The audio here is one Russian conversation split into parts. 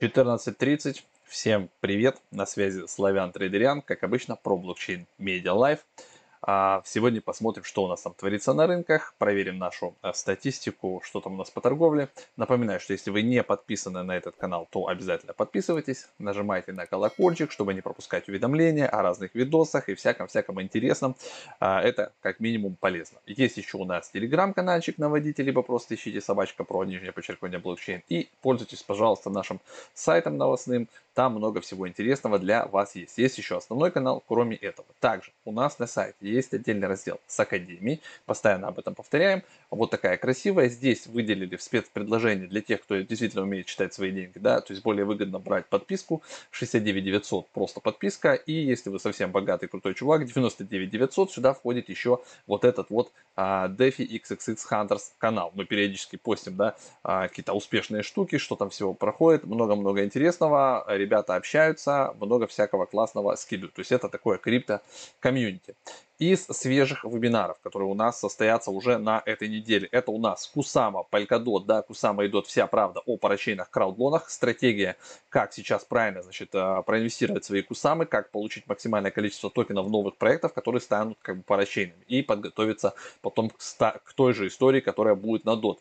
14.30. Всем привет. На связи Славян Трейдериан. Как обычно, про блокчейн Media Live. А, сегодня посмотрим, что у нас там творится на рынках, проверим нашу э, статистику, что там у нас по торговле. Напоминаю, что если вы не подписаны на этот канал, то обязательно подписывайтесь, нажимайте на колокольчик, чтобы не пропускать уведомления о разных видосах и всяком-всяком интересном. А, это как минимум полезно. Есть еще у нас телеграм-каналчик наводите, либо просто ищите собачка про нижнее подчеркивание блокчейн. И пользуйтесь, пожалуйста, нашим сайтом новостным, там много всего интересного для вас есть. Есть еще основной канал, кроме этого. Также у нас на сайте есть отдельный раздел с Академией. Постоянно об этом повторяем. Вот такая красивая. Здесь выделили в спецпредложении для тех, кто действительно умеет читать свои деньги. Да, то есть более выгодно брать подписку 69 900 просто подписка. И если вы совсем богатый крутой чувак, 99 900 сюда входит еще вот этот вот а, DeFi XXX Hunters канал. Мы периодически постим да, а, какие-то успешные штуки, что там всего проходит. Много-много интересного ребята общаются, много всякого классного скидывают. То есть это такое крипто-комьюнити. Из свежих вебинаров, которые у нас состоятся уже на этой неделе, это у нас Кусама, Polkadot, да, Кусама идет вся правда о парачейнах, краудлонах, стратегия, как сейчас правильно, значит, э, проинвестировать свои Кусамы, как получить максимальное количество токенов новых проектов, которые станут как бы парачейнами и подготовиться потом к, к той же истории, которая будет на DOT.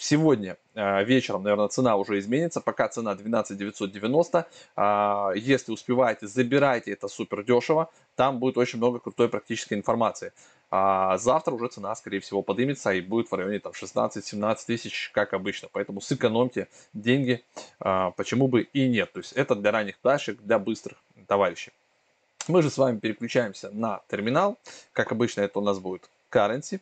Сегодня э, вечером, наверное, цена уже изменится. Пока цена 12 990. Э, если успеваете, забирайте, это супер дешево. Там будет очень много крутой практической информации. А завтра уже цена, скорее всего, поднимется и будет в районе там, 16-17 тысяч, как обычно. Поэтому сэкономьте деньги, почему бы и нет. То есть это для ранних пташек, для быстрых товарищей. Мы же с вами переключаемся на терминал. Как обычно, это у нас будет currency.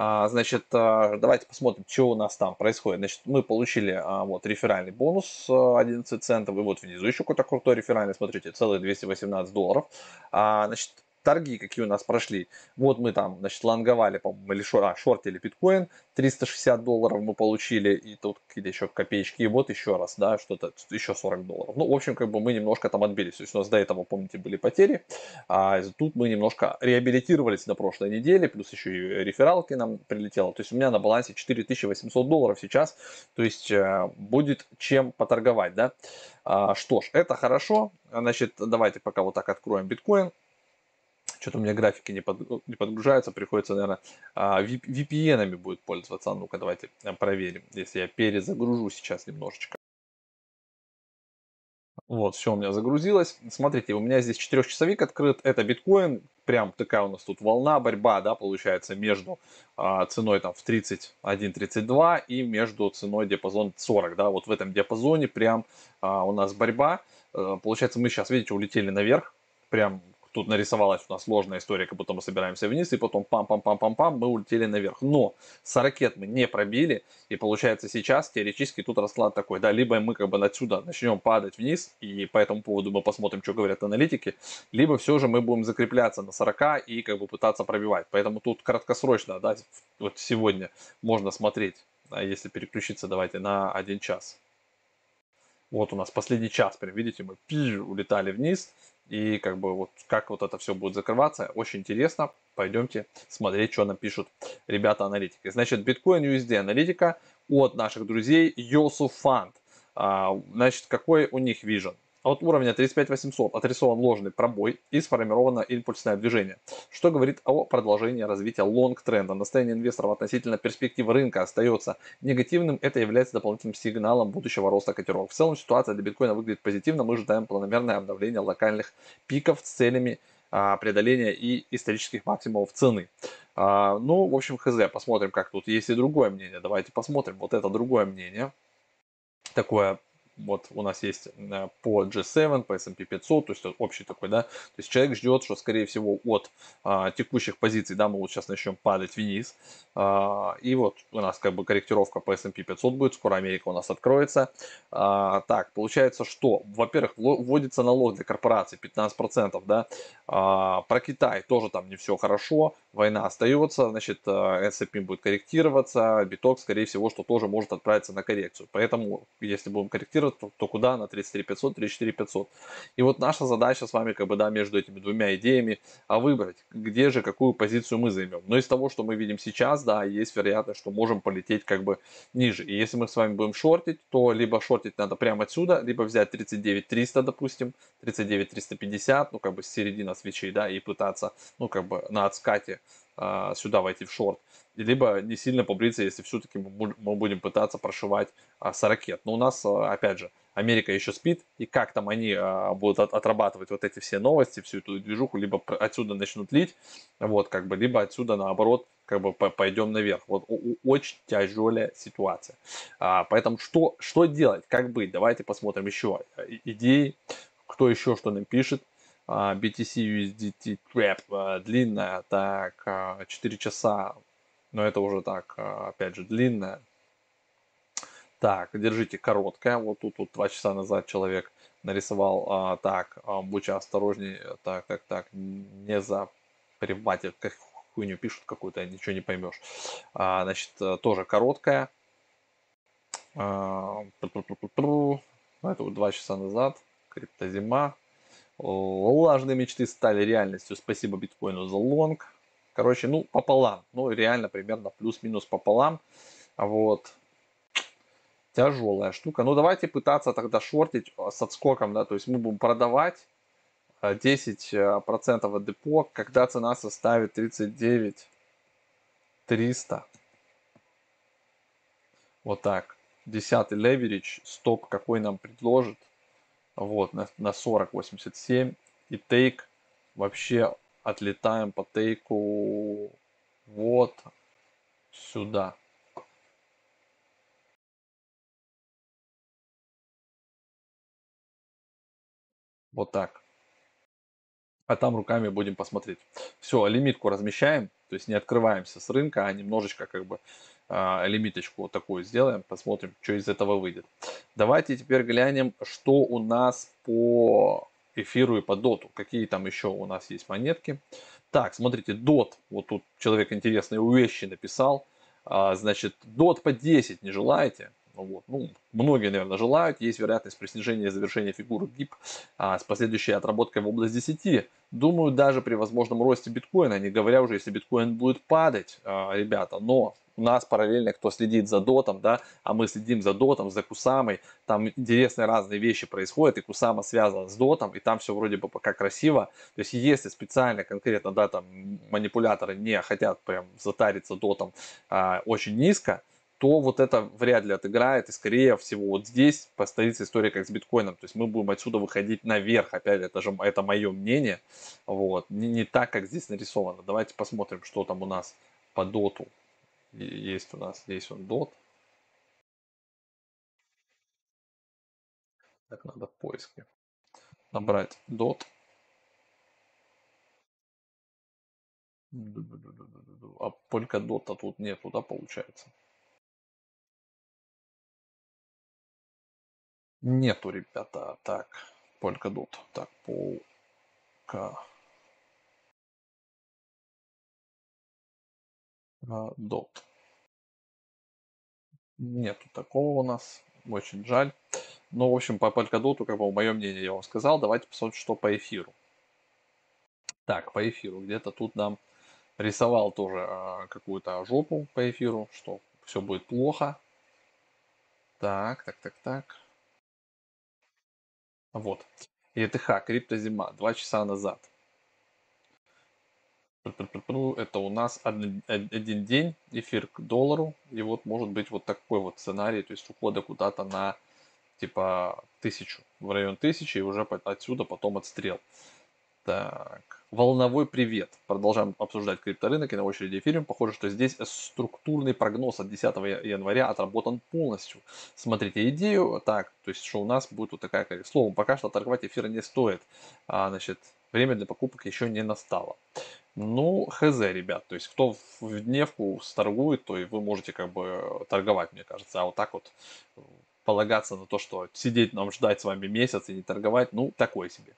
А, значит, а, давайте посмотрим, что у нас там происходит. Значит, мы получили а, вот реферальный бонус 11 центов, и вот внизу еще какой-то крутой реферальный, смотрите, целых 218 долларов. Значит, торги, какие у нас прошли. Вот мы там, значит, лонговали, по-моему, или шор, а, шортили биткоин, 360 долларов мы получили, и тут какие-то еще копеечки, и вот еще раз, да, что-то, еще 40 долларов. Ну, в общем, как бы мы немножко там отбились, то есть у нас до этого, помните, были потери, а тут мы немножко реабилитировались на прошлой неделе, плюс еще и рефералки нам прилетело, то есть у меня на балансе 4800 долларов сейчас, то есть э, будет чем поторговать, да. А, что ж, это хорошо, значит, давайте пока вот так откроем биткоин, что-то у меня графики не, под, не подгружаются, приходится, наверное, VPN-ами будет пользоваться. Ну-ка, давайте проверим, если я перезагружу сейчас немножечко. Вот, все у меня загрузилось. Смотрите, у меня здесь четырехчасовик открыт. Это биткоин. Прям такая у нас тут волна, борьба, да, получается, между а, ценой там в 31-32 и между ценой диапазон 40, да. Вот в этом диапазоне прям а, у нас борьба. А, получается, мы сейчас, видите, улетели наверх. Прям тут нарисовалась у нас сложная история, как будто мы собираемся вниз, и потом пам-пам-пам-пам-пам, мы улетели наверх. Но с ракет мы не пробили, и получается сейчас теоретически тут расклад такой, да, либо мы как бы отсюда начнем падать вниз, и по этому поводу мы посмотрим, что говорят аналитики, либо все же мы будем закрепляться на 40 и как бы пытаться пробивать. Поэтому тут краткосрочно, да, вот сегодня можно смотреть, а если переключиться, давайте, на один час. Вот у нас последний час, прям видите, мы пи, улетали вниз, и как бы вот как вот это все будет закрываться, очень интересно. Пойдемте смотреть, что напишут ребята аналитики. Значит, биткоин USD аналитика от наших друзей Yosu Fund. А, значит, какой у них вижен? От уровня 35800 отрисован ложный пробой и сформировано импульсное движение, что говорит о продолжении развития лонг-тренда. Настроение инвесторов относительно перспектив рынка остается негативным. Это является дополнительным сигналом будущего роста котировок. В целом ситуация для биткоина выглядит позитивно. Мы ожидаем планомерное обновление локальных пиков с целями а, преодоления и исторических максимумов цены. А, ну, в общем, хз, посмотрим, как тут. Есть и другое мнение. Давайте посмотрим. Вот это другое мнение. Такое вот у нас есть э, по G7, по S&P 500, то есть общий такой, да, то есть человек ждет, что скорее всего от а, текущих позиций, да, мы вот сейчас начнем падать вниз, а, и вот у нас как бы корректировка по S&P 500 будет, скоро Америка у нас откроется. А, так, получается, что, во-первых, вводится налог для корпораций 15%, да, а, про Китай тоже там не все хорошо, война остается, значит, S&P будет корректироваться, биток, скорее всего, что тоже может отправиться на коррекцию, поэтому, если будем корректировать, то, то куда на 33 500, 34 500. И вот наша задача с вами, как бы, да, между этими двумя идеями, а выбрать, где же, какую позицию мы займем. Но из того, что мы видим сейчас, да, есть вероятность, что можем полететь, как бы, ниже. И если мы с вами будем шортить, то либо шортить надо прямо отсюда, либо взять 39 300, допустим, 39 350, ну, как бы, с середины свечей, да, и пытаться, ну, как бы, на отскате а, сюда войти в шорт либо не сильно побриться, если все-таки мы будем пытаться прошивать а, с ракет. Но у нас, а, опять же, Америка еще спит, и как там они а, будут от, отрабатывать вот эти все новости, всю эту движуху, либо отсюда начнут лить, вот, как бы, либо отсюда, наоборот, как бы пойдем наверх. Вот очень тяжелая ситуация. А, поэтому что, что делать, как быть? Давайте посмотрим еще идеи, кто еще что нам пишет. BTC USDT Trap длинная, так, 4 часа но это уже так, а, опять же, длинное. Так, держите короткое. Вот тут вот два часа назад человек нарисовал. А, так, а, будьте осторожней. Так, так, так, не за запривайте. Как хуйню пишут какую-то, ничего не поймешь. А, значит, тоже короткая. А, это вот два часа назад. Криптозима. Влажные мечты стали реальностью. Спасибо биткоину за лонг. Короче, ну, пополам. Ну, реально примерно плюс-минус пополам. Вот. Тяжелая штука. Ну, давайте пытаться тогда шортить с отскоком, да, то есть мы будем продавать 10% э, от депо, когда цена составит 39 300. Вот так. Десятый леверидж, стоп какой нам предложит. Вот, на, на 40.87. И тейк вообще отлетаем по тейку вот сюда. Вот так. А там руками будем посмотреть. Все, лимитку размещаем, то есть не открываемся с рынка, а немножечко как бы э, лимиточку вот такую сделаем, посмотрим, что из этого выйдет. Давайте теперь глянем, что у нас по эфиру и по доту. Какие там еще у нас есть монетки. Так, смотрите, дот. Вот тут человек интересные вещи написал. А, значит, дот по 10 не желаете? Ну вот. Ну, многие, наверное, желают. Есть вероятность при снижении завершения фигуры ГИП а, с последующей отработкой в область 10. Думаю, даже при возможном росте биткоина, не говоря уже, если биткоин будет падать, а, ребята, но у нас параллельно, кто следит за дотом, да, а мы следим за дотом, за Кусамой, там интересные разные вещи происходят, и Кусама связана с дотом, и там все вроде бы пока красиво. То есть, если специально, конкретно, да, там манипуляторы не хотят прям затариться дотом а, очень низко, то вот это вряд ли отыграет, и скорее всего вот здесь повторится история как с биткоином, то есть мы будем отсюда выходить наверх, опять это же это мое мнение, вот, не, не так, как здесь нарисовано. Давайте посмотрим, что там у нас по доту есть у нас, здесь он дот. Так, надо в поиске набрать dot. А только дота тут нету, да, получается? Нету, ребята. Так, дот. Так, полка. Dot. Нету такого у нас. Очень жаль. Но, в общем, по Polkadot, как бы, мое мнение я вам сказал. Давайте посмотрим, что по эфиру. Так, по эфиру. Где-то тут нам рисовал тоже э, какую-то жопу по эфиру, что все будет плохо. Так, так, так, так. Вот. ETH, криптозима, два часа назад. Это у нас один, день, эфир к доллару. И вот может быть вот такой вот сценарий, то есть ухода куда-то на типа тысячу, в район тысячи, и уже отсюда потом отстрел. Так, волновой привет. Продолжаем обсуждать крипторынок и на очереди эфириум. Похоже, что здесь структурный прогноз от 10 января отработан полностью. Смотрите идею. Так, то есть, что у нас будет вот такая, словом, пока что торговать эфира не стоит. А, значит, время для покупок еще не настало. Ну, хз, ребят, то есть кто в дневку торгует, то и вы можете как бы торговать, мне кажется. А вот так вот полагаться на то, что сидеть нам ждать с вами месяц и не торговать, ну, такой себе.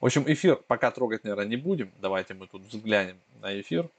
В общем, эфир пока трогать, наверное, не будем. Давайте мы тут взглянем на эфир.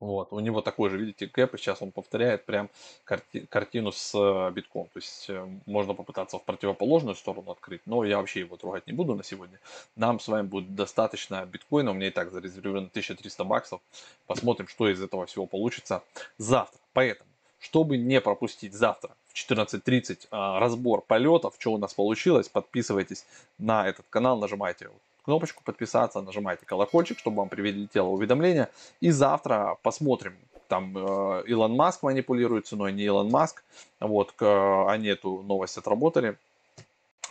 Вот, у него такой же, видите, кэп, и сейчас он повторяет прям карти- картину с э, битком. То есть э, можно попытаться в противоположную сторону открыть, но я вообще его трогать не буду на сегодня. Нам с вами будет достаточно биткоина, у меня и так зарезервировано 1300 баксов. Посмотрим, что из этого всего получится завтра. Поэтому, чтобы не пропустить завтра в 14.30 а, разбор полетов, что у нас получилось, подписывайтесь на этот канал, нажимайте кнопочку подписаться, нажимайте колокольчик, чтобы вам прилетело уведомление. И завтра посмотрим, там э, Илон Маск манипулирует ценой, не Илон Маск. Вот, они эту новость отработали.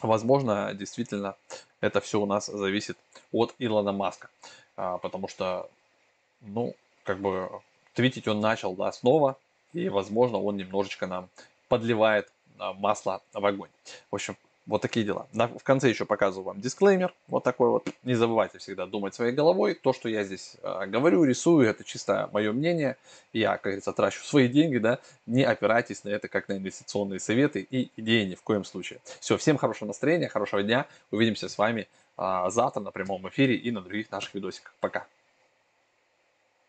Возможно, действительно, это все у нас зависит от Илона Маска. А, потому что, ну, как бы, твитить он начал, да, снова. И, возможно, он немножечко нам подливает а, масло в огонь. В общем, вот такие дела. в конце еще показываю вам дисклеймер. Вот такой вот. Не забывайте всегда думать своей головой. То, что я здесь э, говорю, рисую, это чисто мое мнение. Я, как говорится, трачу свои деньги, да. Не опирайтесь на это как на инвестиционные советы и идеи ни в коем случае. Все, всем хорошего настроения, хорошего дня. Увидимся с вами э, завтра на прямом эфире и на других наших видосиках. Пока.